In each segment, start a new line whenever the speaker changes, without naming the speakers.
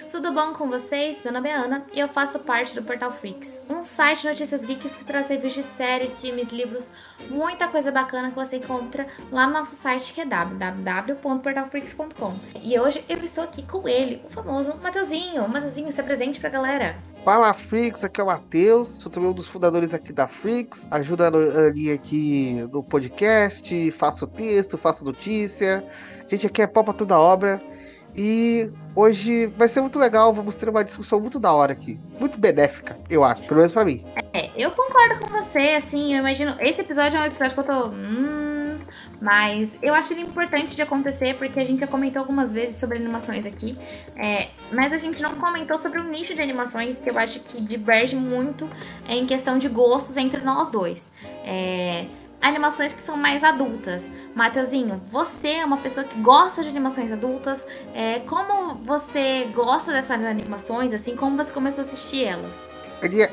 Freaks, tudo bom com vocês? Meu nome é Ana e eu faço parte do Portal Freaks, um site de notícias geeks que traz reviews de séries, filmes, livros, muita coisa bacana que você encontra lá no nosso site que é www.portalfreaks.com. E hoje eu estou aqui com ele, o famoso Mateuzinho. Mateuzinho, se apresente pra galera.
Fala Freaks, aqui é o Matheus, sou também um dos fundadores aqui da Freaks, ajuda a Aninha aqui no podcast, faço texto, faço notícia. A gente aqui é pau pra toda obra. E hoje vai ser muito legal, vamos ter uma discussão muito da hora aqui. Muito benéfica, eu acho, pelo menos pra mim.
É, eu concordo com você, assim, eu imagino. Esse episódio é um episódio que eu tô. Hum, mas eu acho ele importante de acontecer porque a gente já comentou algumas vezes sobre animações aqui. É, mas a gente não comentou sobre um nicho de animações que eu acho que diverge muito em questão de gostos entre nós dois. É animações que são mais adultas. Mateuzinho, você é uma pessoa que gosta de animações adultas. É, como você gosta dessas animações, assim, como você começou a assistir elas?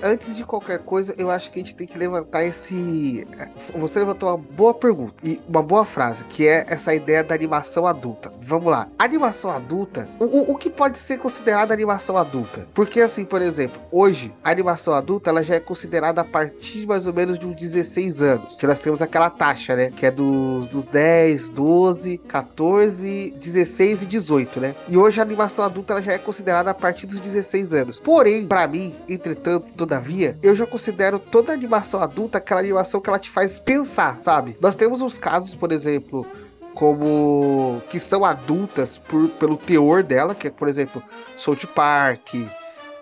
Antes de qualquer coisa, eu acho que a gente tem que levantar esse. Você levantou uma boa pergunta e uma boa frase, que é essa ideia da animação adulta. Vamos lá. Animação adulta, o, o que pode ser considerada animação adulta? Porque, assim, por exemplo, hoje, a animação adulta ela já é considerada a partir mais ou menos de uns 16 anos. Que nós temos aquela taxa, né? Que é dos, dos 10, 12, 14, 16 e 18, né? E hoje a animação adulta ela já é considerada a partir dos 16 anos. Porém, para mim, entretanto, todavia, eu já considero toda animação adulta aquela animação que ela te faz pensar, sabe? Nós temos uns casos, por exemplo, como que são adultas por, pelo teor dela, que é, por exemplo, South Park,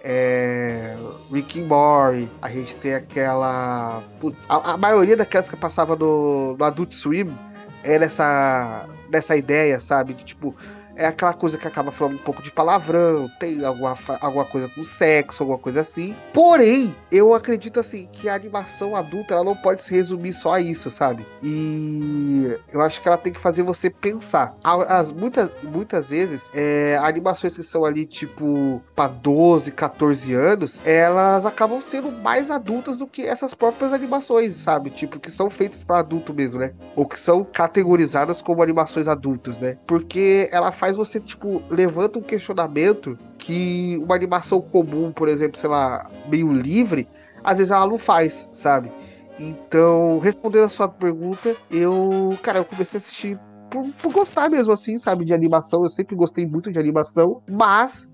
é, Rick and Morty, a gente tem aquela. Putz, a, a, maioria daquelas que passava no, no Adult Swim era essa, nessa ideia, sabe? De tipo, é aquela coisa que acaba falando um pouco de palavrão, tem alguma, alguma coisa com sexo, alguma coisa assim. Porém, eu acredito assim que a animação adulta ela não pode se resumir só a isso, sabe? E eu acho que ela tem que fazer você pensar. As, muitas, muitas vezes, é, animações que são ali, tipo, para 12, 14 anos, elas acabam sendo mais adultas do que essas próprias animações, sabe? Tipo, que são feitas para adulto mesmo, né? Ou que são categorizadas como animações adultas, né? Porque ela faz faz você, tipo, levanta um questionamento que uma animação comum, por exemplo, sei lá, meio livre, às vezes ela não faz, sabe? Então, respondendo a sua pergunta, eu, cara, eu comecei a assistir por, por gostar mesmo, assim, sabe, de animação. Eu sempre gostei muito de animação, mas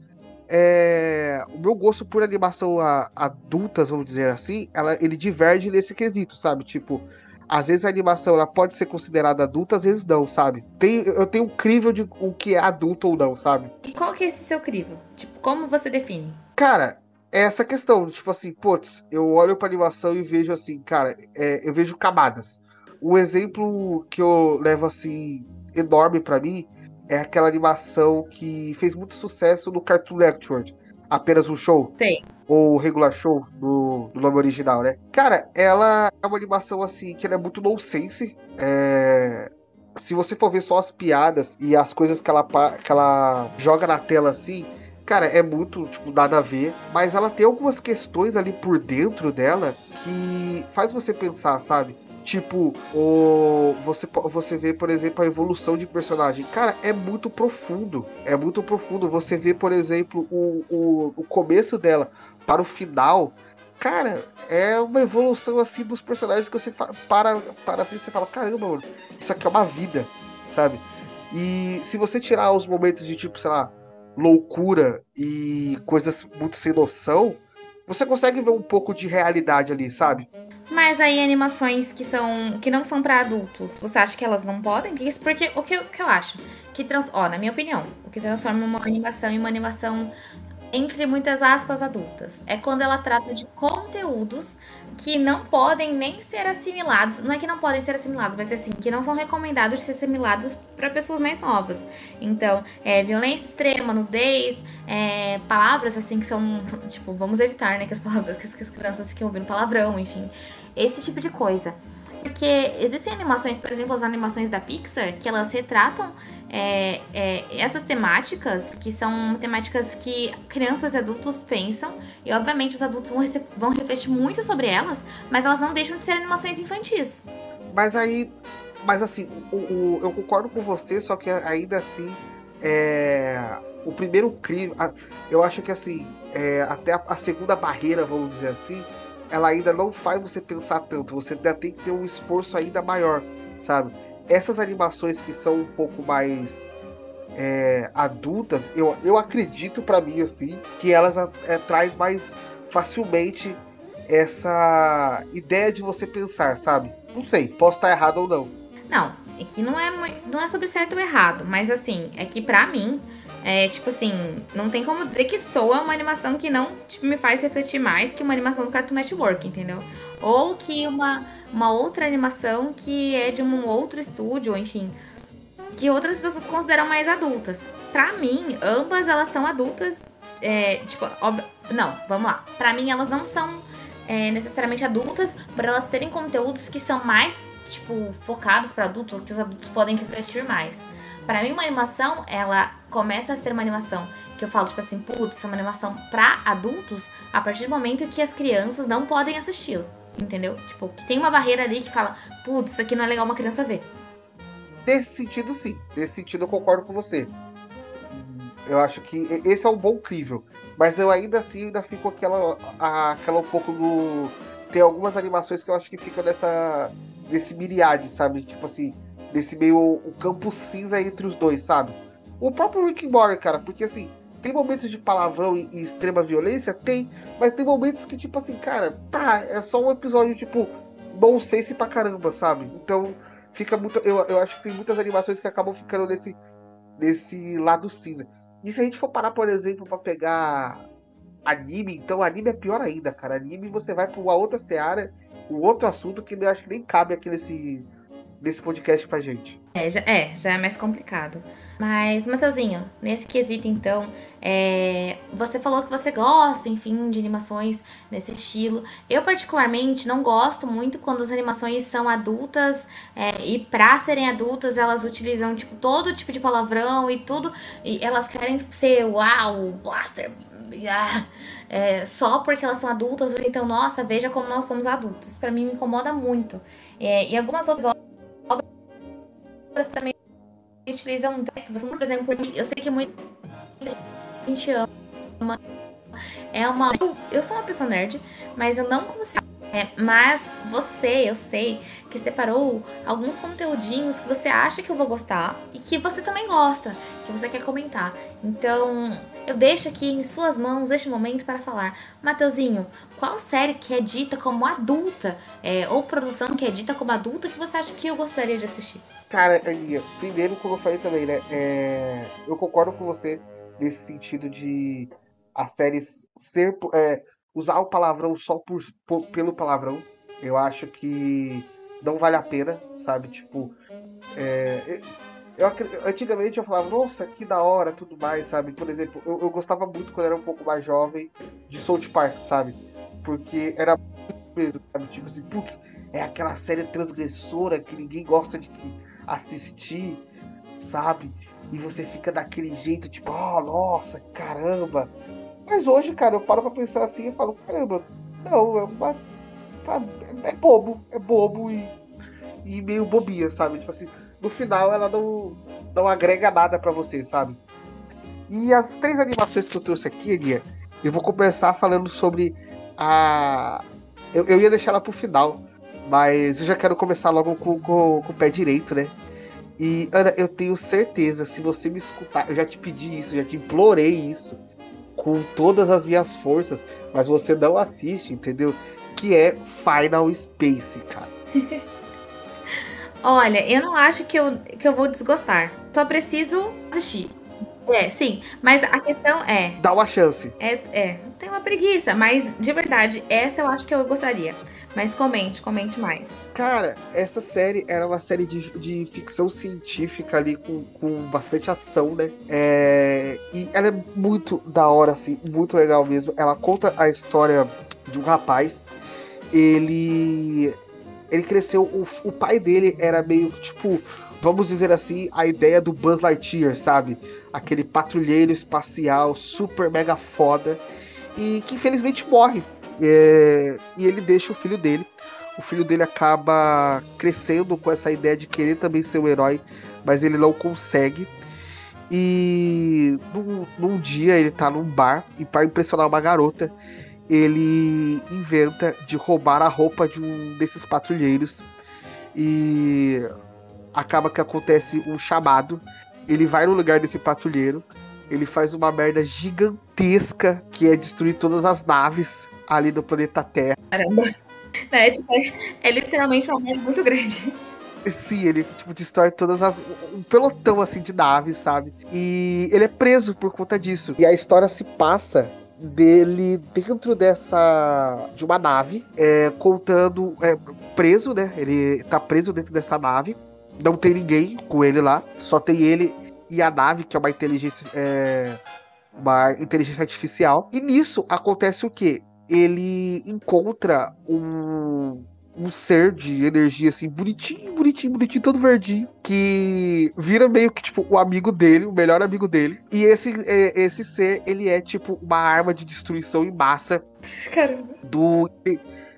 é, o meu gosto por animação a, adultas, vamos dizer assim, ela, ele diverge nesse quesito, sabe? Tipo, às vezes a animação ela pode ser considerada adulta, às vezes não, sabe? Tem, eu tenho um crivo de o que é adulto ou não, sabe?
E qual que é esse seu crivo? Tipo, como você define?
Cara, é essa questão, tipo assim, putz, eu olho pra animação e vejo assim, cara, é, eu vejo camadas. Um exemplo que eu levo assim, enorme para mim, é aquela animação que fez muito sucesso no Cartoon Network. Apenas um show.
Tem
ou regular show do, do nome original, né? Cara, ela é uma animação assim que ela é muito nonsense. É... Se você for ver só as piadas e as coisas que ela, que ela joga na tela assim, cara, é muito, tipo, nada a ver. Mas ela tem algumas questões ali por dentro dela que faz você pensar, sabe? Tipo, o, você, você vê, por exemplo, a evolução de personagem. Cara, é muito profundo. É muito profundo. Você vê, por exemplo, o, o, o começo dela para o final, cara, é uma evolução assim dos personagens que você para, para assim, você fala, caramba, mano, isso aqui é uma vida, sabe? E se você tirar os momentos de tipo, sei lá, loucura e coisas muito sem noção, você consegue ver um pouco de realidade ali, sabe?
Mas aí animações que são que não são para adultos, você acha que elas não podem? Porque o que, o que eu acho que trans, ó, na minha opinião, o que transforma uma animação em uma animação entre muitas aspas adultas. É quando ela trata de conteúdos que não podem nem ser assimilados. Não é que não podem ser assimilados, mas assim, que não são recomendados de ser assimilados para pessoas mais novas. Então, é, violência extrema, nudez, é, palavras assim que são. Tipo, vamos evitar, né? Que as palavras que as crianças fiquem ouvindo palavrão, enfim. Esse tipo de coisa. Porque existem animações, por exemplo, as animações da Pixar, que elas retratam é, é, essas temáticas, que são temáticas que crianças e adultos pensam, e obviamente os adultos vão, vão refletir muito sobre elas, mas elas não deixam de ser animações infantis.
Mas aí, mas assim, o, o, eu concordo com você, só que ainda assim, é, o primeiro crime, eu acho que assim, é, até a, a segunda barreira, vamos dizer assim, ela ainda não faz você pensar tanto. Você ainda tem que ter um esforço ainda maior, sabe? Essas animações que são um pouco mais é, adultas, eu, eu acredito para mim assim que elas é, traz mais facilmente essa ideia de você pensar, sabe? Não sei, posso estar errado ou não.
Não, é que não é, não é sobre certo ou errado, mas assim, é que para mim é, tipo assim, não tem como dizer que Soa uma animação que não tipo, me faz refletir mais que uma animação do Cartoon Network, entendeu? Ou que uma, uma outra animação que é de um outro estúdio, enfim, que outras pessoas consideram mais adultas. Pra mim, ambas elas são adultas, é, tipo, ob... não, vamos lá. Pra mim, elas não são é, necessariamente adultas, por elas terem conteúdos que são mais, tipo, focados para adultos, que os adultos podem refletir mais. Para mim, uma animação, ela começa a ser uma animação que eu falo, tipo assim, putz, isso é uma animação pra adultos a partir do momento que as crianças não podem assisti-lo. Entendeu? Tipo, tem uma barreira ali que fala, putz, isso aqui não é legal uma criança ver.
Nesse sentido, sim. Nesse sentido, eu concordo com você. Eu acho que esse é um bom crível. Mas eu ainda assim ainda fico aquela, aquela um pouco no. Tem algumas animações que eu acho que ficam nessa. nesse miriade, sabe? Tipo assim, nesse meio o campo cinza entre os dois, sabe? O próprio Rick Morgan, cara, porque assim, tem momentos de palavrão e, e, extrema violência? Tem, mas tem momentos que, tipo assim, cara, tá, é só um episódio, tipo, não sei se pra caramba, sabe? Então, fica muito. Eu, eu acho que tem muitas animações que acabam ficando nesse, nesse lado cinza. E se a gente for parar, por exemplo, para pegar anime, então anime é pior ainda, cara. Anime você vai pra uma outra seara, um outro assunto que eu acho que nem cabe aqui nesse desse podcast pra gente.
É, já é, já é mais complicado. Mas, Matheusinho, nesse quesito então, é, você falou que você gosta, enfim, de animações nesse estilo. Eu, particularmente, não gosto muito quando as animações são adultas é, e, pra serem adultas, elas utilizam tipo, todo tipo de palavrão e tudo. E elas querem ser uau, blaster, é, só porque elas são adultas, ou então, nossa, veja como nós somos adultos. Para mim me incomoda muito. É, e algumas outras obras também utilizam técnicas, por exemplo, eu sei que muita gente ama. É uma. Eu, eu sou uma pessoa nerd, mas eu não consigo. É, mas você, eu sei, que separou alguns conteúdinhos que você acha que eu vou gostar e que você também gosta, que você quer comentar. Então, eu deixo aqui em suas mãos este momento para falar. Mateuzinho, qual série que é dita como adulta, é, ou produção que é dita como adulta, que você acha que eu gostaria de assistir?
Cara, Aninha, primeiro, como eu falei também, né? É, eu concordo com você nesse sentido de a série ser. É, usar o palavrão só por, por, pelo palavrão. Eu acho que não vale a pena, sabe? Tipo. É, eu, antigamente eu falava, nossa, que da hora, tudo mais, sabe? Por exemplo, eu, eu gostava muito quando era um pouco mais jovem de South Park, sabe? Porque era mesmo, sabe? Tipo assim, putz, é aquela série transgressora que ninguém gosta de assistir, sabe? E você fica daquele jeito, tipo, oh, nossa, caramba. Mas hoje, cara, eu paro pra pensar assim e falo, caramba, não, é uma. Sabe, é bobo, é bobo e, e meio bobinha, sabe? Tipo assim, no final ela não, não agrega nada para você, sabe? E as três animações que eu trouxe aqui, Aninha, eu vou começar falando sobre a. Eu, eu ia deixar ela pro final, mas eu já quero começar logo com, com, com o pé direito, né? E, Ana, eu tenho certeza, se você me escutar, eu já te pedi isso, já te implorei isso, com todas as minhas forças, mas você não assiste, entendeu? Que é Final Space, cara.
Olha, eu não acho que eu, que eu vou desgostar. Só preciso assistir. É, sim. Mas a questão é.
Dá uma chance.
É, é. Tem uma preguiça, mas de verdade, essa eu acho que eu gostaria. Mas comente, comente mais.
Cara, essa série era uma série de, de ficção científica ali com, com bastante ação, né? É, e ela é muito da hora, assim, muito legal mesmo. Ela conta a história de um rapaz. Ele. Ele cresceu. O, o pai dele era meio tipo. Vamos dizer assim, a ideia do Buzz Lightyear, sabe? Aquele patrulheiro espacial super mega foda. E que infelizmente morre é, e ele deixa o filho dele. O filho dele acaba crescendo com essa ideia de querer também ser um herói, mas ele não consegue. E num, num dia ele tá num bar e para impressionar uma garota, ele inventa de roubar a roupa de um desses patrulheiros e acaba que acontece um chamado. Ele vai no lugar desse patrulheiro, ele faz uma merda gigantesca que é destruir todas as naves ali do planeta Terra.
Caramba. É, tipo, é literalmente uma merda muito grande.
Sim, ele tipo, destrói todas as. um pelotão assim de naves, sabe? E ele é preso por conta disso. E a história se passa dele dentro dessa. de uma nave, é, contando. É, preso, né? Ele tá preso dentro dessa nave. Não tem ninguém com ele lá. Só tem ele e a nave, que é uma inteligência. É, uma inteligência artificial. E nisso acontece o quê? ele encontra um, um ser de energia assim, bonitinho, bonitinho, bonitinho, todo verdinho, que vira meio que tipo o amigo dele, o melhor amigo dele. E esse, é, esse ser, ele é tipo uma arma de destruição em massa
Caramba.
do.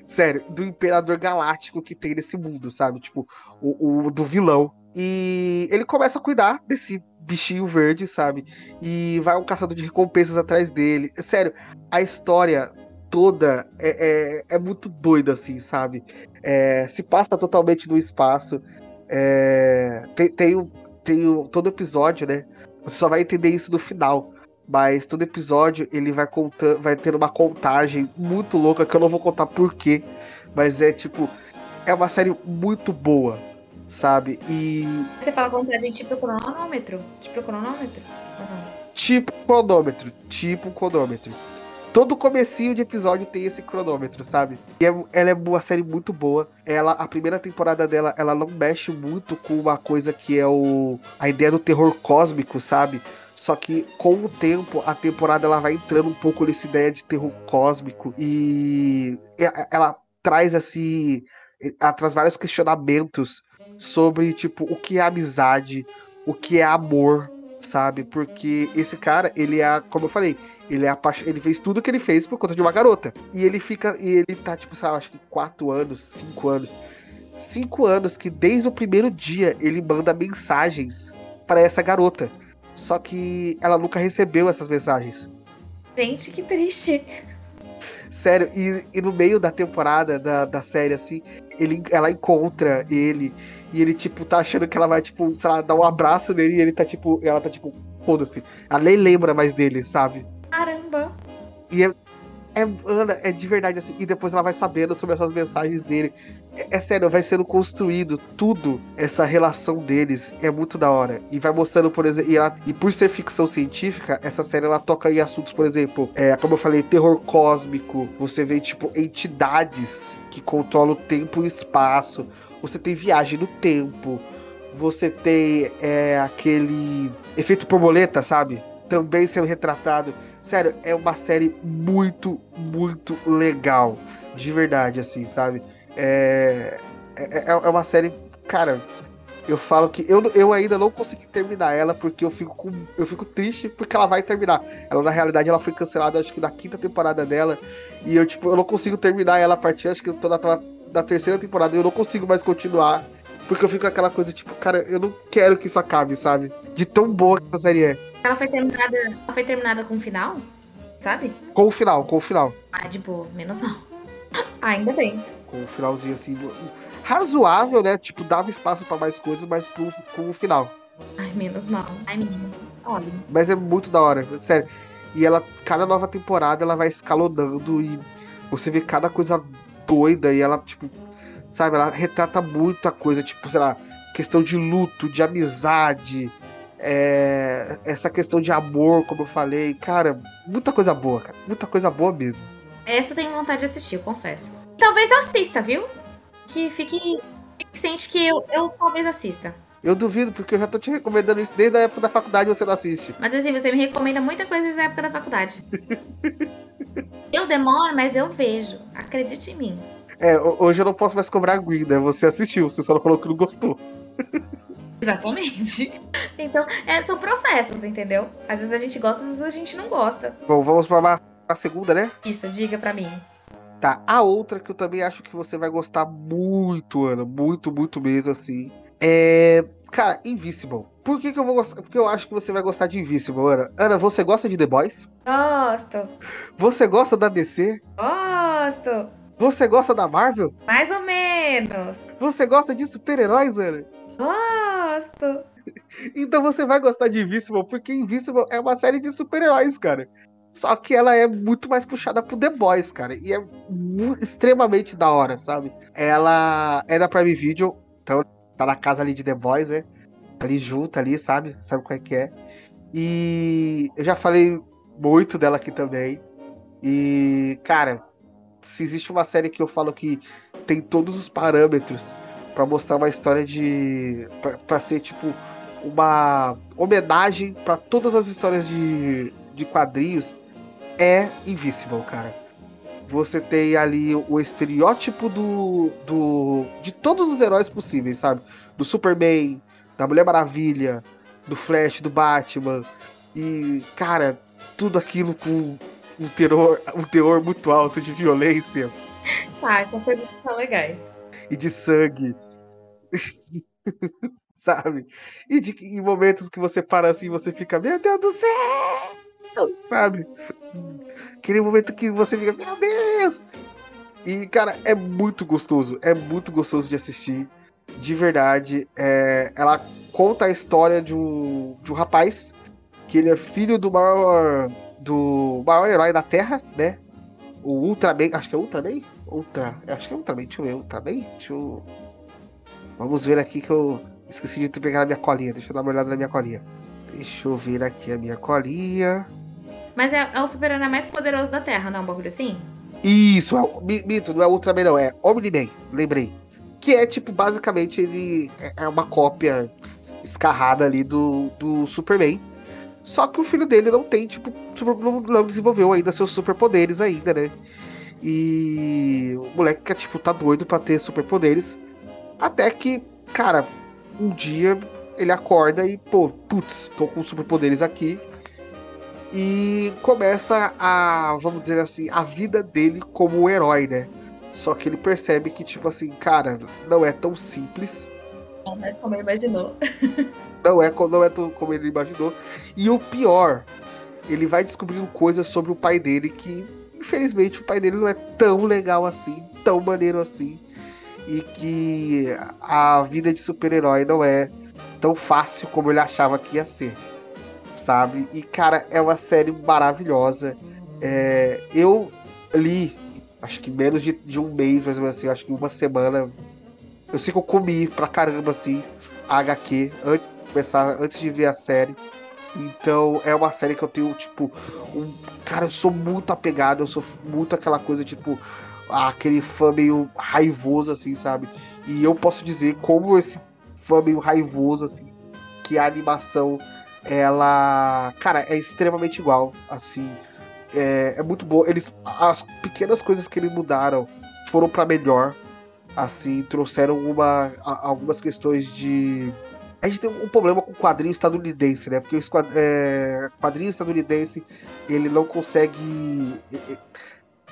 Sério, do Imperador Galáctico que tem nesse mundo, sabe? Tipo, o, o do vilão. E ele começa a cuidar desse bichinho verde, sabe? E vai um caçador de recompensas atrás dele. Sério, a história toda é, é, é muito doida, assim, sabe? É, se passa totalmente no espaço. É, tem, tem, tem todo episódio, né? Você só vai entender isso no final. Mas todo episódio ele vai contando, vai ter uma contagem muito louca que eu não vou contar porquê. Mas é tipo, é uma série muito boa, sabe? E.
Você fala contagem tipo cronômetro? Tipo cronômetro?
Uhum. Tipo cronômetro, tipo cronômetro todo comecinho de episódio tem esse cronômetro, sabe? E é, ela é uma série muito boa. Ela, a primeira temporada dela, ela não mexe muito com uma coisa que é o a ideia do terror cósmico, sabe? Só que com o tempo a temporada ela vai entrando um pouco nessa ideia de terror cósmico e ela traz assim, ela traz vários questionamentos sobre tipo o que é amizade, o que é amor, sabe? Porque esse cara, ele é, como eu falei, ele é apaixonado, ele fez tudo que ele fez por conta de uma garota. E ele fica, e ele tá, tipo, lá, acho que quatro anos, cinco anos. Cinco anos que desde o primeiro dia ele manda mensagens para essa garota. Só que ela nunca recebeu essas mensagens.
Gente, que triste.
Sério, e, e no meio da temporada da, da série, assim, ele, ela encontra ele e ele, tipo, tá achando que ela vai, tipo, sei lá, dar um abraço nele e ele tá, tipo, ela tá, tipo, foda-se. Ela nem lembra mais dele, sabe? E é, é, Ana, é de verdade assim. E depois ela vai sabendo sobre essas mensagens dele. É, é, sério, vai sendo construído tudo, essa relação deles. É muito da hora. E vai mostrando, por exemplo. E, ela, e por ser ficção científica, essa série ela toca em assuntos, por exemplo, é, como eu falei, terror cósmico. Você vê, tipo, entidades que controlam o tempo e o espaço. Você tem viagem no tempo. Você tem é, aquele efeito borboleta, sabe? Também sendo retratado Sério, é uma série muito, muito legal. De verdade, assim, sabe? É, é, é, é uma série. Cara, eu falo que eu, eu ainda não consegui terminar ela porque eu fico com, eu fico triste porque ela vai terminar. Ela na realidade ela foi cancelada acho que na quinta temporada dela e eu tipo eu não consigo terminar ela a partir acho que eu tô na, na terceira temporada e eu não consigo mais continuar porque eu fico com aquela coisa tipo, cara, eu não quero que isso acabe, sabe? De tão boa que essa série é.
Ela foi terminada, ela foi terminada com o final? Sabe?
Com o final, com o final.
Ah, de boa, menos mal. Ainda bem.
Com o finalzinho assim, razoável, né? Tipo, dava espaço para mais coisas, mas com, com o final.
Ai, menos mal. Ai, menino. Olha.
Mas é muito da hora, sério. E ela, cada nova temporada, ela vai escalonando e você vê cada coisa doida e ela, tipo, sabe, ela retrata muita coisa, tipo, sei lá, questão de luto, de amizade, É, essa questão de amor, como eu falei, cara, muita coisa boa, cara. Muita coisa boa mesmo.
Essa eu tenho vontade de assistir, eu confesso. Talvez eu assista, viu? Que fique, fique sente que eu, eu talvez assista.
Eu duvido, porque eu já tô te recomendando isso desde a época da faculdade e você não assiste.
Mas assim, você me recomenda muita coisa desde a época da faculdade. eu demoro, mas eu vejo. Acredite em mim.
É, hoje eu não posso mais cobrar a Gwen, né? Você assistiu, você só não falou que não gostou.
Exatamente. Então, é, são processos, entendeu? Às vezes a gente gosta, às vezes a gente não gosta.
Bom, vamos para a segunda, né?
Isso, diga pra mim.
Tá, a outra que eu também acho que você vai gostar muito, Ana, muito, muito mesmo, assim. É. Cara, Invisible. Por que, que eu vou gostar? Porque eu acho que você vai gostar de Invisible, Ana. Ana, você gosta de The Boys?
Gosto.
Você gosta da DC?
Gosto.
Você gosta da Marvel?
Mais ou menos.
Você gosta de super-heróis, Ana?
Gosto.
Então você vai gostar de Invisible, porque Invisible é uma série de super-heróis, cara. Só que ela é muito mais puxada pro The Boys, cara. E é extremamente da hora, sabe? Ela é da Prime Video, então tá na casa ali de The Boys, né? Ali junto, ali, sabe? Sabe qual é que é. E eu já falei muito dela aqui também. E, cara, se existe uma série que eu falo que tem todos os parâmetros para mostrar uma história de. para ser, tipo, uma homenagem para todas as histórias de, de quadrinhos é Invisible, cara. Você tem ali o estereótipo do, do de todos os heróis possíveis, sabe? Do Superman, da Mulher Maravilha, do Flash, do Batman. E, cara, tudo aquilo com um terror, um teor muito alto de violência.
Ah, essas coisas são legais.
E de sangue. sabe? E de, em momentos que você para assim, você fica, meu Deus do céu! sabe? Aquele momento que você fica, meu Deus! E, cara, é muito gostoso. É muito gostoso de assistir. De verdade. É, ela conta a história de um, de um rapaz que ele é filho do maior. Do maior herói da Terra, né? O Ultraman. Acho que é Ultraman? Ultra. Acho que é Ultraman. Deixa eu ver. Ultraman? Deixa eu. Vamos ver aqui que eu esqueci de pegar a minha colinha. Deixa eu dar uma olhada na minha colinha. Deixa eu ver aqui a minha colinha.
Mas é, é o super-herói mais poderoso da Terra, não é um bagulho assim?
Isso, é, mito, não é Ultraman não, é Omni-Man, lembrei. Que é, tipo, basicamente, ele é, é uma cópia escarrada ali do, do Superman. Só que o filho dele não tem, tipo, não, não desenvolveu ainda seus superpoderes ainda, né? E o moleque, tipo, tá doido pra ter superpoderes. Até que, cara, um dia ele acorda e, pô, putz, tô com superpoderes aqui e começa a, vamos dizer assim, a vida dele como um herói, né? Só que ele percebe que, tipo assim, cara, não é tão simples.
Não é como imaginou.
não é, não é como ele imaginou. E o pior, ele vai descobrindo coisas sobre o pai dele que, infelizmente, o pai dele não é tão legal assim, tão maneiro assim. E que a vida de super-herói não é tão fácil como ele achava que ia ser sabe? E, cara, é uma série maravilhosa. É, eu li, acho que menos de, de, um mês, mais ou menos assim, acho que uma semana. Eu sei que eu comi pra caramba, assim, a HQ, antes começar, antes de ver a série. Então é uma série que eu tenho, tipo, um. Cara, eu sou muito apegado, eu sou muito aquela coisa, tipo, aquele fã meio raivoso, assim, sabe? E eu posso dizer como esse fã meio raivoso, assim, que a animação ela, cara, é extremamente igual, assim. É, é muito boa. Eles, as pequenas coisas que eles mudaram foram para melhor, assim, trouxeram uma, algumas questões de a gente tem um problema com o quadrinho estadunidense, né? Porque o é, quadrinho estadunidense ele não consegue.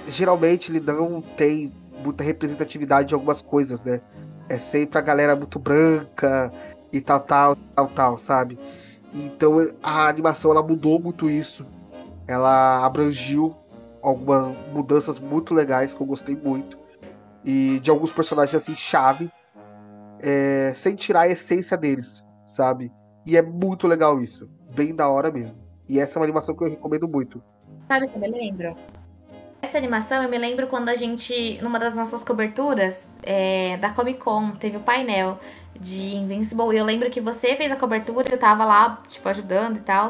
Geralmente ele não tem muita representatividade de algumas coisas, né? É sempre a galera muito branca e tal, tal, tal, tal, sabe? Então a animação ela mudou muito isso. Ela abrangiu algumas mudanças muito legais que eu gostei muito. E de alguns personagens assim, chave. É, sem tirar a essência deles, sabe? E é muito legal isso. Bem da hora mesmo. E essa é uma animação que eu recomendo muito.
Sabe que eu me lembro? essa animação eu me lembro quando a gente, numa das nossas coberturas é, da Comic Con, teve o painel de Invincible. E eu lembro que você fez a cobertura, eu tava lá, tipo, ajudando e tal.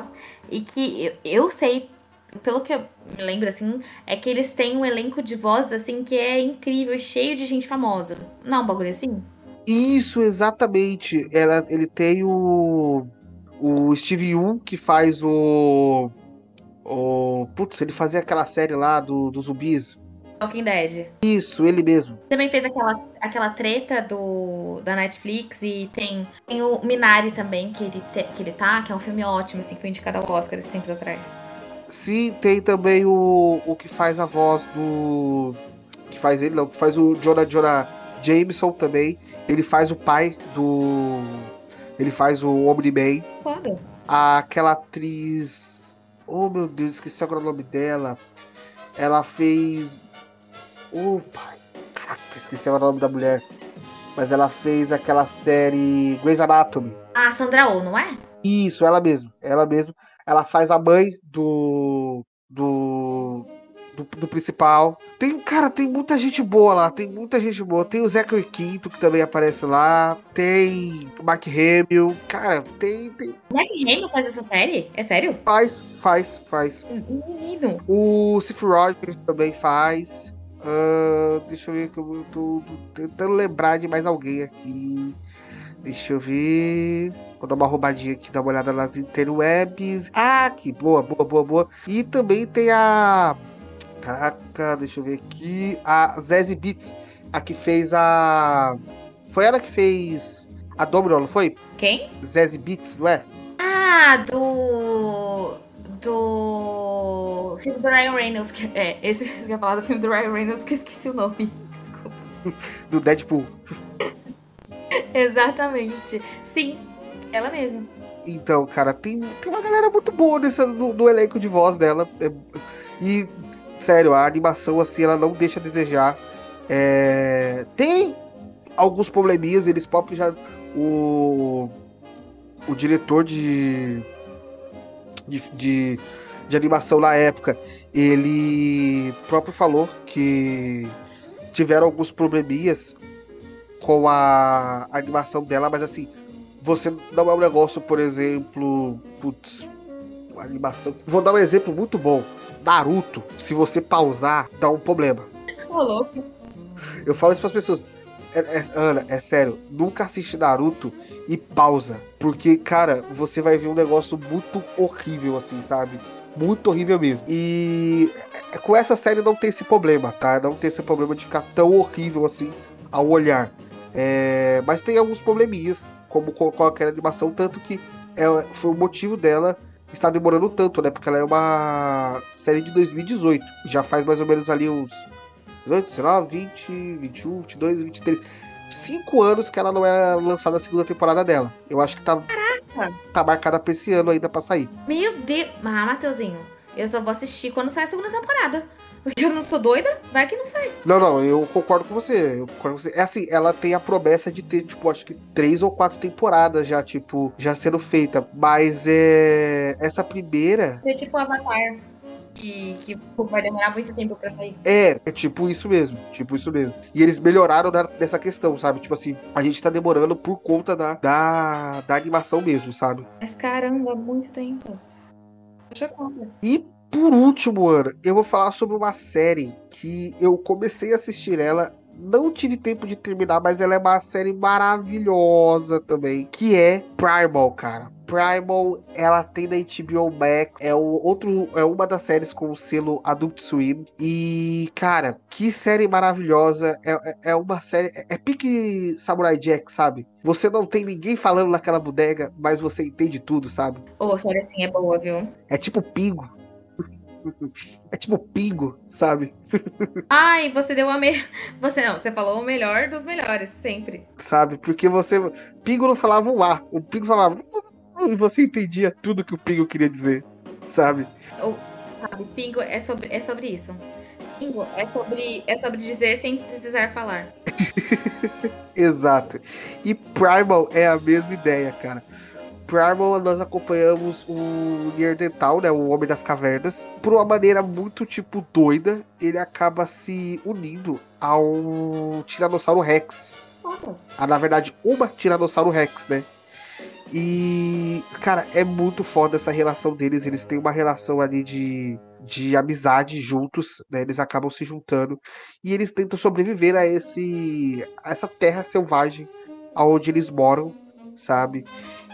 E que eu, eu sei, pelo que eu me lembro, assim, é que eles têm um elenco de voz, assim, que é incrível, cheio de gente famosa. Não é um bagulho assim?
Isso, exatamente. Ela, ele tem o. O Steve Young, que faz o. O. Putz, ele fazia aquela série lá do, do zumbis.
Walking Dead.
Isso, ele mesmo.
Também fez aquela, aquela treta do, da Netflix e tem, tem o Minari também, que ele, te, que ele tá, que é um filme ótimo, assim, que foi indicado ao Oscar esses tempos atrás.
Sim, tem também o, o que faz a voz do. Que faz ele, não, que faz o Jonah Jonah Jameson também. Ele faz o pai do. Ele faz o Omni-Man. Aquela atriz. Oh meu Deus, esqueci agora o nome dela. Ela fez. Oh pai. Caraca, esqueci agora o nome da mulher. Mas ela fez aquela série Grey's Anatomy.
Ah, Sandra Oh, não é?
Isso, ela mesmo. Ela mesmo. Ela faz a mãe do. Do. Do, do principal. Tem, cara, tem muita gente boa lá. Tem muita gente boa. Tem o Zachary Quinto, que também aparece lá. Tem o Mark Hamill. Cara, tem. tem...
Mark Hamill faz essa série? É sério?
Faz, faz, faz.
Menino.
O Seth Rogers também faz. Uh, deixa eu ver que eu tô, tô tentando lembrar de mais alguém aqui. Deixa eu ver. Vou dar uma roubadinha aqui, dar uma olhada nas interwebs. Ah, que boa, boa, boa, boa. E também tem a. Caraca, deixa eu ver aqui. A Zazie Beats, a que fez a. Foi ela que fez a Domino, não foi?
Quem?
Zazie Beats, não é?
Ah, do. Do. Filme do Ryan Reynolds. Que... É, esse que eu ia falar do filme do Ryan Reynolds que eu esqueci o nome. Desculpa.
Do Deadpool.
Exatamente. Sim, ela mesma.
Então, cara, tem, tem uma galera muito boa nesse, no, no elenco de voz dela. É, e, sério, a animação, assim, ela não deixa a desejar. É, tem alguns probleminhas, eles próprios já. O, o diretor de, de, de, de animação na época, ele próprio falou que tiveram alguns probleminhas com a, a animação dela, mas assim, você não é um negócio, por exemplo, putz, animação. Vou dar um exemplo muito bom. Naruto, se você pausar, dá um problema.
Ô, louco.
Eu falo isso para as pessoas. É, é, Ana, é sério, nunca assiste Naruto e pausa. Porque, cara, você vai ver um negócio muito horrível, assim, sabe? Muito horrível mesmo. E é, com essa série não tem esse problema, tá? Não tem esse problema de ficar tão horrível assim ao olhar. É, mas tem alguns probleminhas, como com qualquer animação, tanto que é, foi o motivo dela estar demorando tanto, né? Porque ela é uma série de 2018. Já faz mais ou menos ali uns 18, 19, 20, 21, 22, 23. Cinco anos que ela não é lançada a segunda temporada dela. Eu acho que tá,
Caraca.
tá marcada pra esse ano ainda pra sair.
Meu Deus. Ah, Mateuzinho, eu só vou assistir quando sair a segunda temporada. Porque eu não sou doida, vai que não sai.
Não, não, eu concordo com você. Eu concordo com você. É assim, ela tem a promessa de ter, tipo, acho que três ou quatro temporadas já, tipo, já sendo feita. Mas é. Essa primeira.
Ser tipo Avatar. E que vai demorar muito tempo pra sair.
É, é tipo isso mesmo. Tipo isso mesmo. E eles melhoraram dessa questão, sabe? Tipo assim, a gente tá demorando por conta da, da, da animação mesmo, sabe?
Mas caramba, muito tempo. Chocada.
E por último, Ana, eu vou falar sobre uma série que eu comecei a assistir ela, não tive tempo de terminar, mas ela é uma série maravilhosa também, que é Primal, cara. Primal, ela tem na HBO Max, é o outro, é uma das séries com o selo Adult Swim e cara, que série maravilhosa. É, é, é uma série, é, é pique Samurai Jack, sabe? Você não tem ninguém falando naquela bodega, mas você entende tudo, sabe?
Ô, série assim é boa, viu?
É tipo Pingo. É tipo Pingo, sabe?
Ai, você deu a me... Você não, você falou o melhor dos melhores, sempre.
Sabe? Porque você. Pingo não falava um A. O Pingo falava. E você entendia tudo que o Pingo queria dizer. Sabe?
Sabe, Pingo é sobre, é sobre isso. Pingo é sobre, é sobre dizer sem precisar falar.
Exato. E Primal é a mesma ideia, cara. Primal nós acompanhamos o Neandertal, né, o Homem das Cavernas, por uma maneira muito tipo doida, ele acaba se unindo ao Tiranossauro Rex. Ah, na verdade, uma Tiranossauro Rex, né? E, cara, é muito foda essa relação deles. Eles têm uma relação ali de, de amizade juntos, né? Eles acabam se juntando e eles tentam sobreviver a esse a essa terra selvagem aonde eles moram, sabe?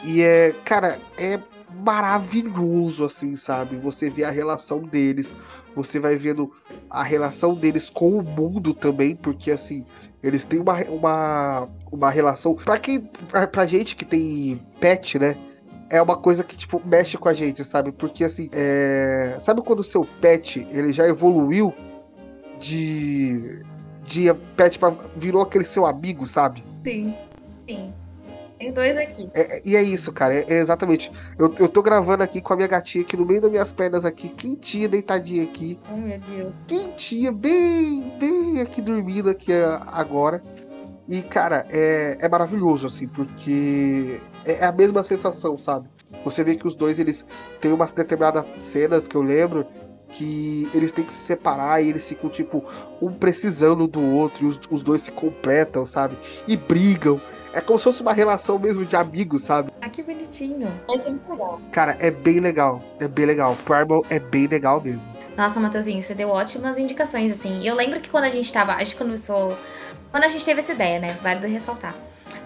E é, cara, é maravilhoso assim, sabe? Você vê a relação deles, você vai vendo a relação deles com o mundo também, porque assim, eles têm uma, uma, uma relação. Pra quem. Pra, pra gente que tem pet, né? É uma coisa que, tipo, mexe com a gente, sabe? Porque assim, é... sabe quando o seu pet ele já evoluiu de. de pet pra. virou aquele seu amigo, sabe?
Sim, sim. Tem dois aqui.
É, e é isso, cara. É, é, exatamente. Eu, eu tô gravando aqui com a minha gatinha aqui no meio das minhas pernas aqui, quentinha, deitadinha aqui.
Oh, meu Deus.
Quentinha, bem, bem aqui dormindo aqui agora. E, cara, é, é maravilhoso, assim, porque é, é a mesma sensação, sabe? Você vê que os dois, eles têm umas determinadas cenas que eu lembro que eles têm que se separar e eles ficam, tipo, um precisando do outro, e os, os dois se completam, sabe? E brigam. É como se fosse uma relação mesmo de amigos, sabe?
Ah, que bonitinho. Isso é muito legal.
Cara, é bem legal. É bem legal. Primal é bem legal mesmo.
Nossa, Matheusinho, você deu ótimas indicações, assim. Eu lembro que quando a gente tava. A gente começou. Quando a gente teve essa ideia, né? Válido ressaltar.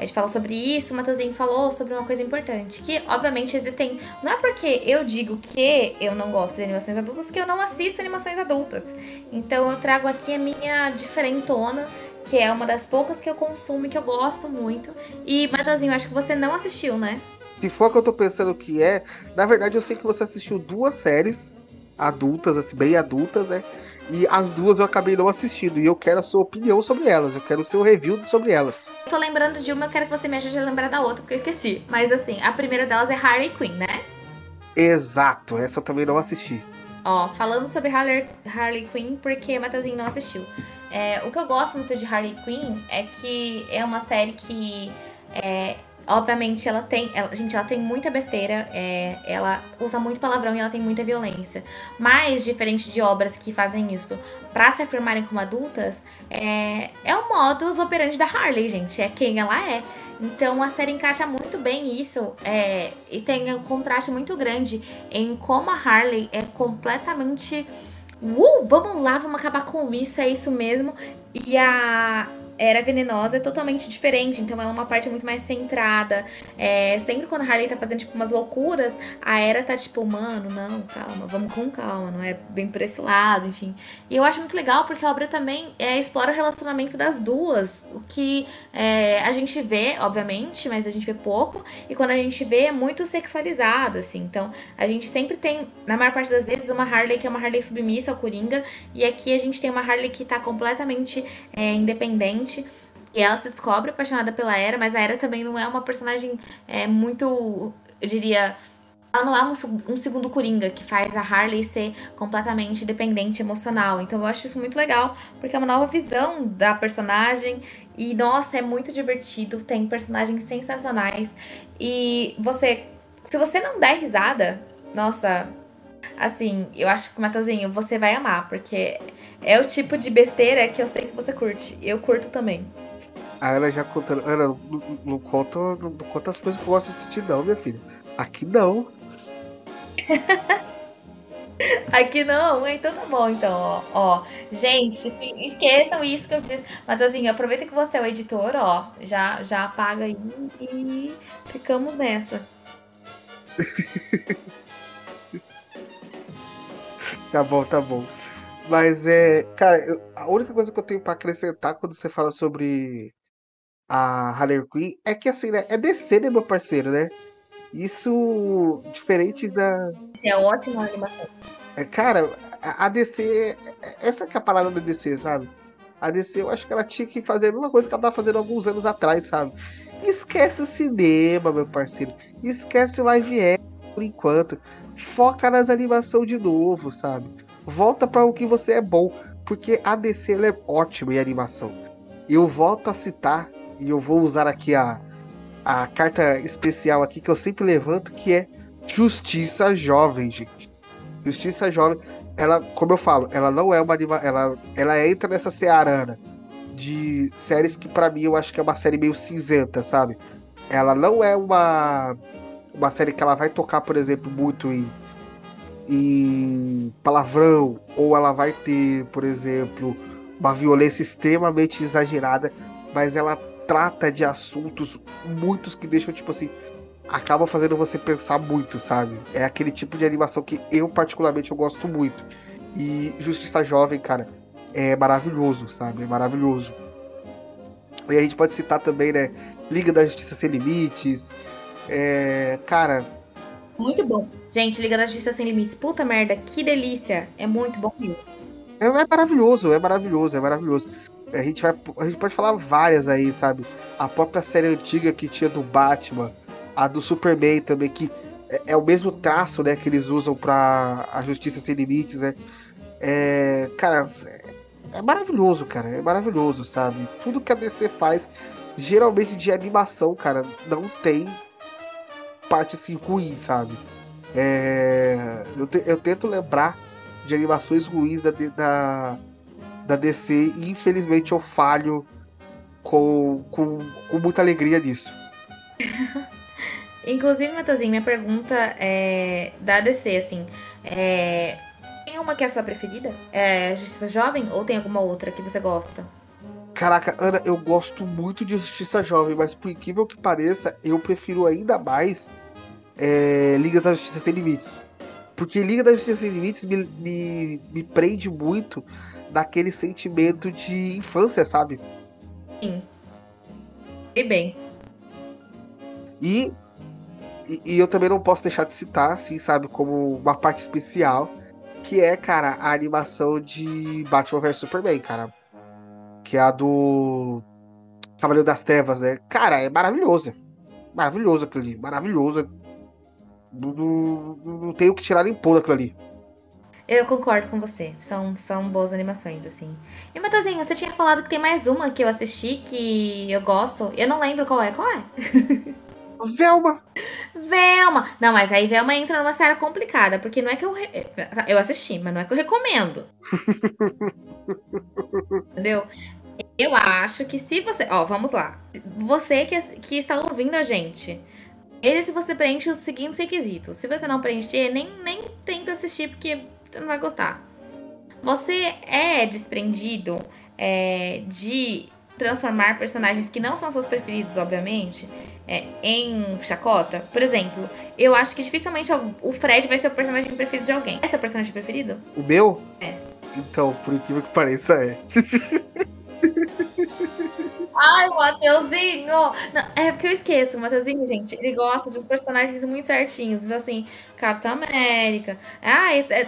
A gente falou sobre isso, o Matheusinho falou sobre uma coisa importante. Que, obviamente, existem. Não é porque eu digo que eu não gosto de animações adultas que eu não assisto animações adultas. Então eu trago aqui a minha diferentona que é uma das poucas que eu consumo e que eu gosto muito. E, Matazinho, acho que você não assistiu, né?
Se for o que eu tô pensando que é, na verdade eu sei que você assistiu duas séries adultas, assim, bem adultas, né? E as duas eu acabei não assistindo. E eu quero a sua opinião sobre elas. Eu quero o seu review sobre elas.
Eu tô lembrando de uma, eu quero que você me ajude a lembrar da outra, porque eu esqueci. Mas assim, a primeira delas é Harley Quinn, né?
Exato, essa eu também não assisti.
Ó, falando sobre Harley, Harley Quinn, porque Matheusinho não assistiu. É, o que eu gosto muito de Harley Quinn é que é uma série que é, obviamente ela tem, ela, gente, ela tem muita besteira, é, ela usa muito palavrão e ela tem muita violência. Mas diferente de obras que fazem isso para se afirmarem como adultas, é, é o modus operandi da Harley, gente, é quem ela é. Então a série encaixa muito bem isso é, e tem um contraste muito grande em como a Harley é completamente uh, vamos lá, vamos acabar com isso, é isso mesmo. E a era venenosa é totalmente diferente, então ela é uma parte muito mais centrada. É, sempre quando a Harley tá fazendo, tipo, umas loucuras, a Era tá tipo, mano, não, calma, vamos com calma, não é bem por esse lado, enfim. E eu acho muito legal porque a obra também é, explora o relacionamento das duas, o que é, a gente vê, obviamente, mas a gente vê pouco, e quando a gente vê é muito sexualizado, assim. Então, a gente sempre tem, na maior parte das vezes, uma Harley que é uma Harley submissa ao Coringa, e aqui a gente tem uma Harley que tá completamente é, independente e ela se descobre apaixonada pela Era, mas a Era também não é uma personagem é, muito, eu diria. Ela não é um, um, segundo Coringa que faz a Harley ser completamente dependente emocional. Então eu acho isso muito legal, porque é uma nova visão da personagem. E, nossa, é muito divertido. Tem personagens sensacionais. E você. Se você não der risada, nossa, assim, eu acho que, Matheusinho, você vai amar, porque é o tipo de besteira que eu sei que você curte. Eu curto também.
A Ana já contando. Ana, não, não, conta, não conta as coisas que eu gosto de assistir, não, minha filha. Aqui não.
Aqui não, então tá bom, então, ó, ó. Gente, esqueçam isso que eu disse. Matheusinho, aproveita que você é o editor, ó. Já, já apaga aí e ficamos nessa.
tá bom, tá bom. Mas é. Cara, eu, a única coisa que eu tenho pra acrescentar quando você fala sobre a Harley Quinn é que assim, né? É DC, né, meu parceiro, né? Isso diferente da.
Isso é ótima animação.
É, cara, a DC. Essa que é a parada da DC, sabe? A DC, eu acho que ela tinha que fazer a mesma coisa que ela tava fazendo alguns anos atrás, sabe? Esquece o cinema, meu parceiro. Esquece o live action por enquanto. Foca nas animações de novo, sabe? Volta para o que você é bom, porque a DC é ótima em animação. Eu volto a citar, e eu vou usar aqui a, a carta especial aqui que eu sempre levanto, que é Justiça Jovem, gente. Justiça Jovem, ela, como eu falo, ela não é uma anima, ela, ela entra nessa seara de séries que para mim eu acho que é uma série meio cinzenta, sabe? Ela não é uma uma série que ela vai tocar, por exemplo, muito em, em palavrão, ou ela vai ter, por exemplo, uma violência extremamente exagerada, mas ela trata de assuntos muitos que deixam, tipo assim, acaba fazendo você pensar muito, sabe? É aquele tipo de animação que eu, particularmente, eu gosto muito. E Justiça Jovem, cara, é maravilhoso, sabe? É maravilhoso. E a gente pode citar também, né? Liga da Justiça Sem Limites, é, cara.
Muito bom. Gente, Liga da Justiça Sem Limites. Puta merda, que delícia. É muito bom mesmo.
É, é maravilhoso, é maravilhoso, é maravilhoso. A gente, vai, a gente pode falar várias aí, sabe? A própria série antiga que tinha do Batman, a do Superman também, que é, é o mesmo traço, né, que eles usam pra a Justiça Sem Limites, né? É, cara, é maravilhoso, cara. É maravilhoso, sabe? Tudo que a DC faz, geralmente de animação, cara, não tem parte assim ruim, sabe? É, eu, te, eu, tento lembrar de animações ruins da, da, da DC e infelizmente eu falho com, com, com muita alegria nisso.
Inclusive, Matazinho, minha pergunta é da DC, assim. É, tem uma que é a sua preferida? É Justiça Jovem ou tem alguma outra que você gosta?
Caraca, Ana, eu gosto muito de Justiça Jovem, mas por incrível que pareça, eu prefiro ainda mais é, Liga da Justiça Sem Limites. Porque Liga da Justiça Sem Limites me, me, me prende muito daquele sentimento de infância, sabe?
Sim. E bem.
E, e, e, eu também não posso deixar de citar, assim, sabe, como uma parte especial, que é, cara, a animação de Batman vs Superman, cara. Que é a do Cavaleiro das Trevas, né? Cara, é maravilhoso. Maravilhoso aquilo ali, maravilhoso. Não, não, não tenho que tirar nem pôr daquilo ali.
Eu concordo com você. São, são boas animações, assim. E Matazinho, você tinha falado que tem mais uma que eu assisti que eu gosto. Eu não lembro qual é. Qual é?
Velma!
Velma! Não, mas aí Velma entra numa série complicada, porque não é que eu. Re... Eu assisti, mas não é que eu recomendo. Entendeu? Eu acho que se você. Ó, vamos lá. Você que, que está ouvindo a gente ele se você preenche os seguintes requisitos. Se você não preencher, nem, nem tenta assistir porque você não vai gostar. Você é desprendido é, de transformar personagens que não são seus preferidos, obviamente, é, em chacota. Por exemplo, eu acho que dificilmente o Fred vai ser o personagem preferido de alguém. É seu personagem preferido?
O meu?
É.
Então, por incrível que pareça, é.
Ai, o Mateuzinho! Não, é porque eu esqueço, o Mateuzinho, gente, ele gosta de uns personagens muito certinhos. Então, assim, Capitão América. Ah, é, é,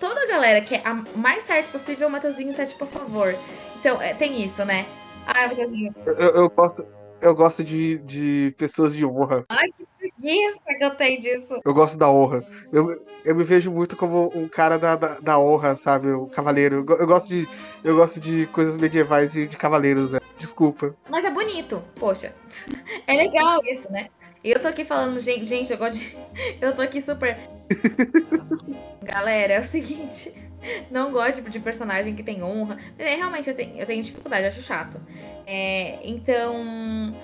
toda a galera que é a mais certo possível, o Mateuzinho tá, tipo, a favor. Então, é, tem isso, né? Ai, Mateuzinho.
Eu, eu gosto, eu gosto de, de pessoas de honra.
Ai, que preguiça que eu tenho disso.
Eu gosto da honra. Eu, eu me vejo muito como um cara da, da, da honra, sabe? O cavaleiro. Eu, eu, gosto de, eu gosto de coisas medievais de, de cavaleiros, né? Desculpa.
Mas é bonito, poxa. É legal isso, né? E eu tô aqui falando, gente, gente, eu gosto de. Eu tô aqui super. Galera, é o seguinte. Não gosto de personagem que tem honra. É, realmente, assim, eu tenho dificuldade, acho chato. É, então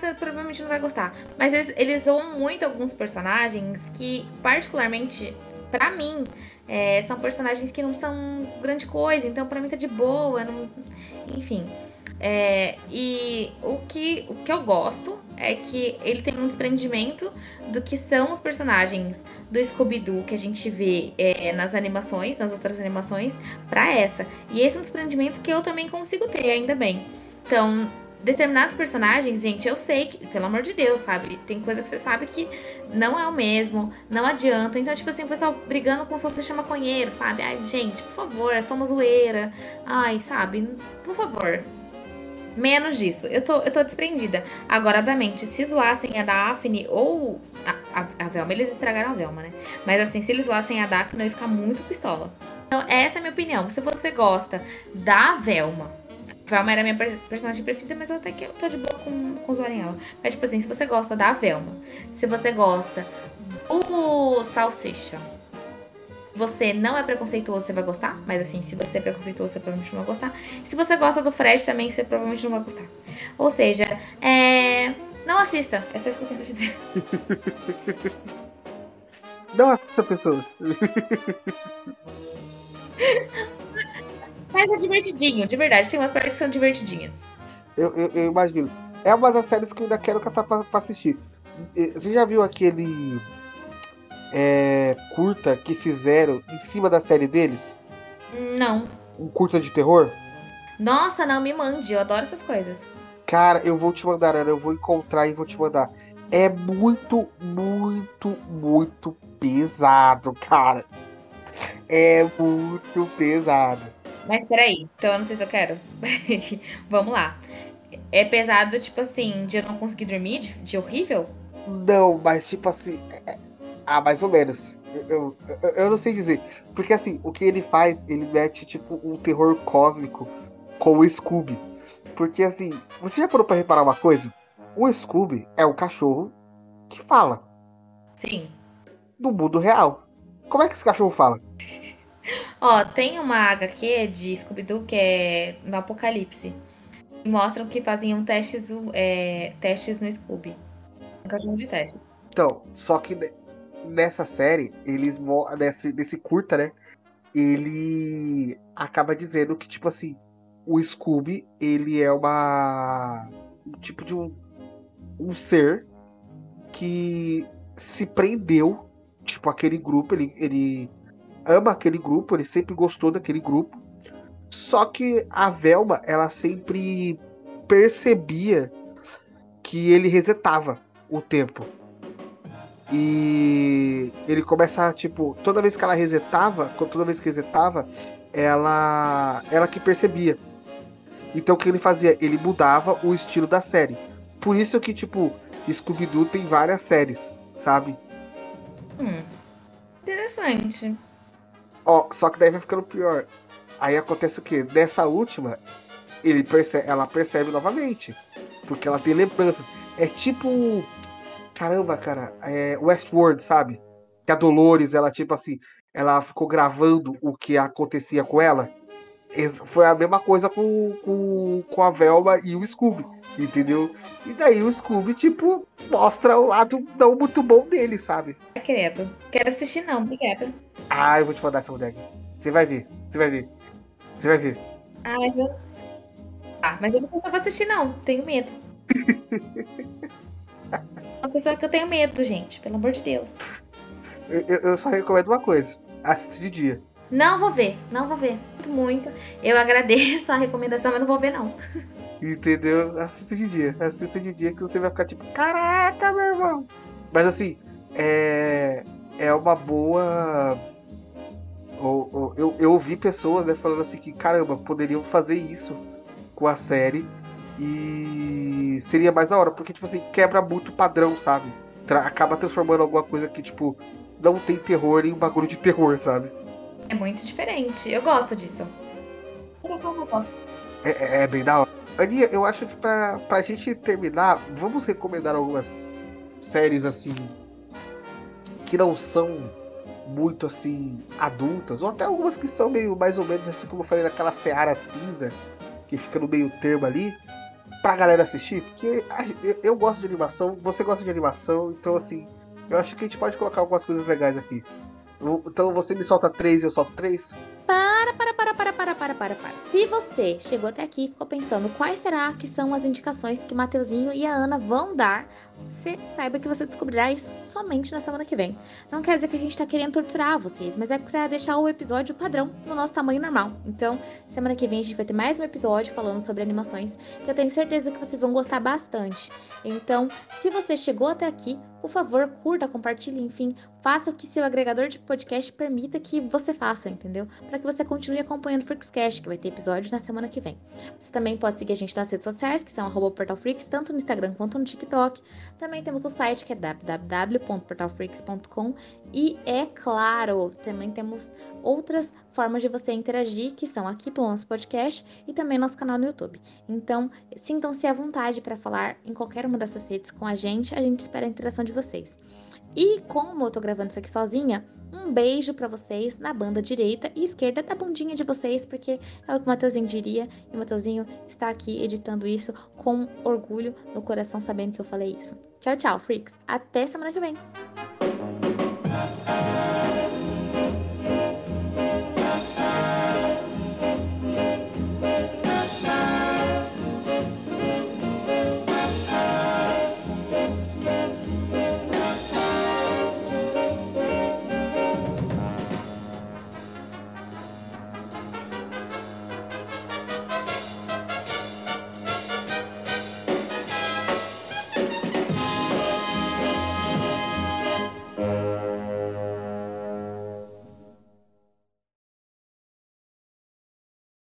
você provavelmente não vai gostar. Mas eles, eles zoam muito alguns personagens que, particularmente, para mim, é, são personagens que não são grande coisa. Então, pra mim tá de boa. Não... Enfim. É, e o que, o que eu gosto é que ele tem um desprendimento do que são os personagens do Scooby-Doo que a gente vê é, nas animações, nas outras animações, para essa. E esse é um desprendimento que eu também consigo ter, ainda bem. Então, determinados personagens, gente, eu sei que, pelo amor de Deus, sabe? Tem coisa que você sabe que não é o mesmo, não adianta. Então, tipo assim, o pessoal brigando com o salsicha maconheiro, sabe? Ai, gente, por favor, é só uma zoeira. Ai, sabe? Por favor. Menos disso. Eu tô, eu tô desprendida. Agora, obviamente, se zoassem a Daphne ou a, a, a Velma, eles estragaram a Velma, né? Mas assim, se eles zoassem a Daphne, eu ia ficar muito pistola. Então, essa é a minha opinião. Se você gosta da Velma, Velma era minha personagem preferida, mas até que eu tô de boa com, com o ela. Mas, tipo assim, se você gosta da Velma, se você gosta do Salsicha, você não é preconceituoso, você vai gostar. Mas assim, se você é preconceituoso, você provavelmente não vai gostar. Se você gosta do Fred também, você provavelmente não vai gostar. Ou seja, é... não assista. É só isso que eu tenho pra dizer.
Não assista pessoas.
Mas é divertidinho, de verdade. Tem umas partes que são divertidinhas.
Eu, eu, eu, imagino. É uma das séries que eu ainda quero catar pra, pra assistir. Você já viu aquele é, curta que fizeram em cima da série deles?
Não.
Um curta de terror?
Nossa, não, me mande. Eu adoro essas coisas.
Cara, eu vou te mandar, Ana. Eu vou encontrar e vou te mandar. É muito, muito, muito pesado, cara. É muito pesado.
Mas peraí, então eu não sei se eu quero. Vamos lá. É pesado, tipo assim, de eu não conseguir dormir, de, de horrível?
Não, mas tipo assim. É, ah, mais ou menos. Eu, eu, eu, não sei dizer. Porque assim, o que ele faz, ele mete tipo um terror cósmico com o Scooby. Porque assim, você já parou pra reparar uma coisa? O Scooby é um cachorro que fala.
Sim.
No mundo real. Como é que esse cachorro fala?
Ó, tem uma HQ de Scooby-Doo que é no Apocalipse. Mostram que faziam testes, é, testes no Scooby. Um cachorro de testes.
Então, só que nessa série, eles nesse, nesse curta, né? Ele acaba dizendo que, tipo assim, o Scooby, ele é uma. Um tipo de um, um ser que se prendeu, tipo, aquele grupo, ele, ele ama aquele grupo, ele sempre gostou daquele grupo. Só que a Velma, ela sempre percebia que ele resetava o tempo. E ele começa, tipo, toda vez que ela resetava, toda vez que resetava, ela ela que percebia. Então o que ele fazia? Ele mudava o estilo da série. Por isso que, tipo, Scooby-Doo tem várias séries, sabe?
Hum, interessante.
Ó, só que daí vai ficando pior. Aí acontece o quê? Nessa última, ele percebe, ela percebe novamente. Porque ela tem lembranças. É tipo Caramba, cara, é Westworld, sabe? Que a Dolores, ela, tipo assim, ela ficou gravando o que acontecia com ela. Foi a mesma coisa com, com, com a Velma e o Scooby, entendeu? E daí o Scooby, tipo, mostra o lado não muito bom dele, sabe?
Credo. Quero assistir não, obrigada.
Ah, eu vou te mandar essa mulher aqui. Você vai ver, você vai ver. Você vai ver.
Ah, mas eu. Ah, mas eu não sei se eu vou assistir, não. Tenho medo. Uma pessoa que eu tenho medo, gente, pelo amor de Deus.
Eu, eu só recomendo uma coisa: assiste de dia.
Não vou ver, não vou ver. Muito, muito. Eu agradeço a recomendação, mas não vou ver, não.
Entendeu? Assista de dia. Assista de dia que você vai ficar tipo, caraca, meu irmão. Mas assim, é, é uma boa. Eu, eu ouvi pessoas né, falando assim que, caramba, poderiam fazer isso com a série e seria mais da hora, porque, tipo assim, quebra muito o padrão, sabe? Tra acaba transformando alguma coisa que, tipo, não tem terror em um bagulho de terror, sabe?
É muito diferente. Eu gosto disso. Eu gosto.
É, é, é bem da hora. Aninha, eu acho que pra, pra gente terminar, vamos recomendar algumas séries assim que não são muito assim adultas, ou até algumas que são meio mais ou menos assim como eu falei naquela Seara cinza, que fica no meio termo ali pra galera assistir, porque eu gosto de animação, você gosta de animação, então assim, eu acho que a gente pode colocar algumas coisas legais aqui. Então você me solta três e eu solto três?
Para, para, para, para, para, para, para, para. Se você chegou até aqui e ficou pensando quais será que são as indicações que Mateuzinho e a Ana vão dar, você saiba que você descobrirá isso somente na semana que vem. Não quer dizer que a gente tá querendo torturar vocês, mas é pra deixar o episódio padrão no nosso tamanho normal. Então, semana que vem a gente vai ter mais um episódio falando sobre animações, que eu tenho certeza que vocês vão gostar bastante. Então, se você chegou até aqui, por favor, curta, compartilhe, enfim, faça o que seu agregador de podcast permita que você faça, entendeu? Para que você continue acompanhando o Freakscast, que vai ter episódios na semana que vem. Você também pode seguir a gente nas redes sociais, que são arroba portalfreaks, tanto no Instagram quanto no TikTok. Também temos o site, que é www.portalfreaks.com e, é claro, também temos outras formas de você interagir, que são aqui pelo nosso podcast e também nosso canal no YouTube. Então, sintam-se à vontade para falar em qualquer uma dessas redes com a gente, a gente espera a interação de vocês. E como eu tô gravando isso aqui sozinha, um beijo para vocês na banda direita e esquerda da bundinha de vocês, porque é o que o Mateuzinho diria, e o Mateuzinho está aqui editando isso com orgulho no coração, sabendo que eu falei isso. Tchau, tchau, freaks. Até semana que vem.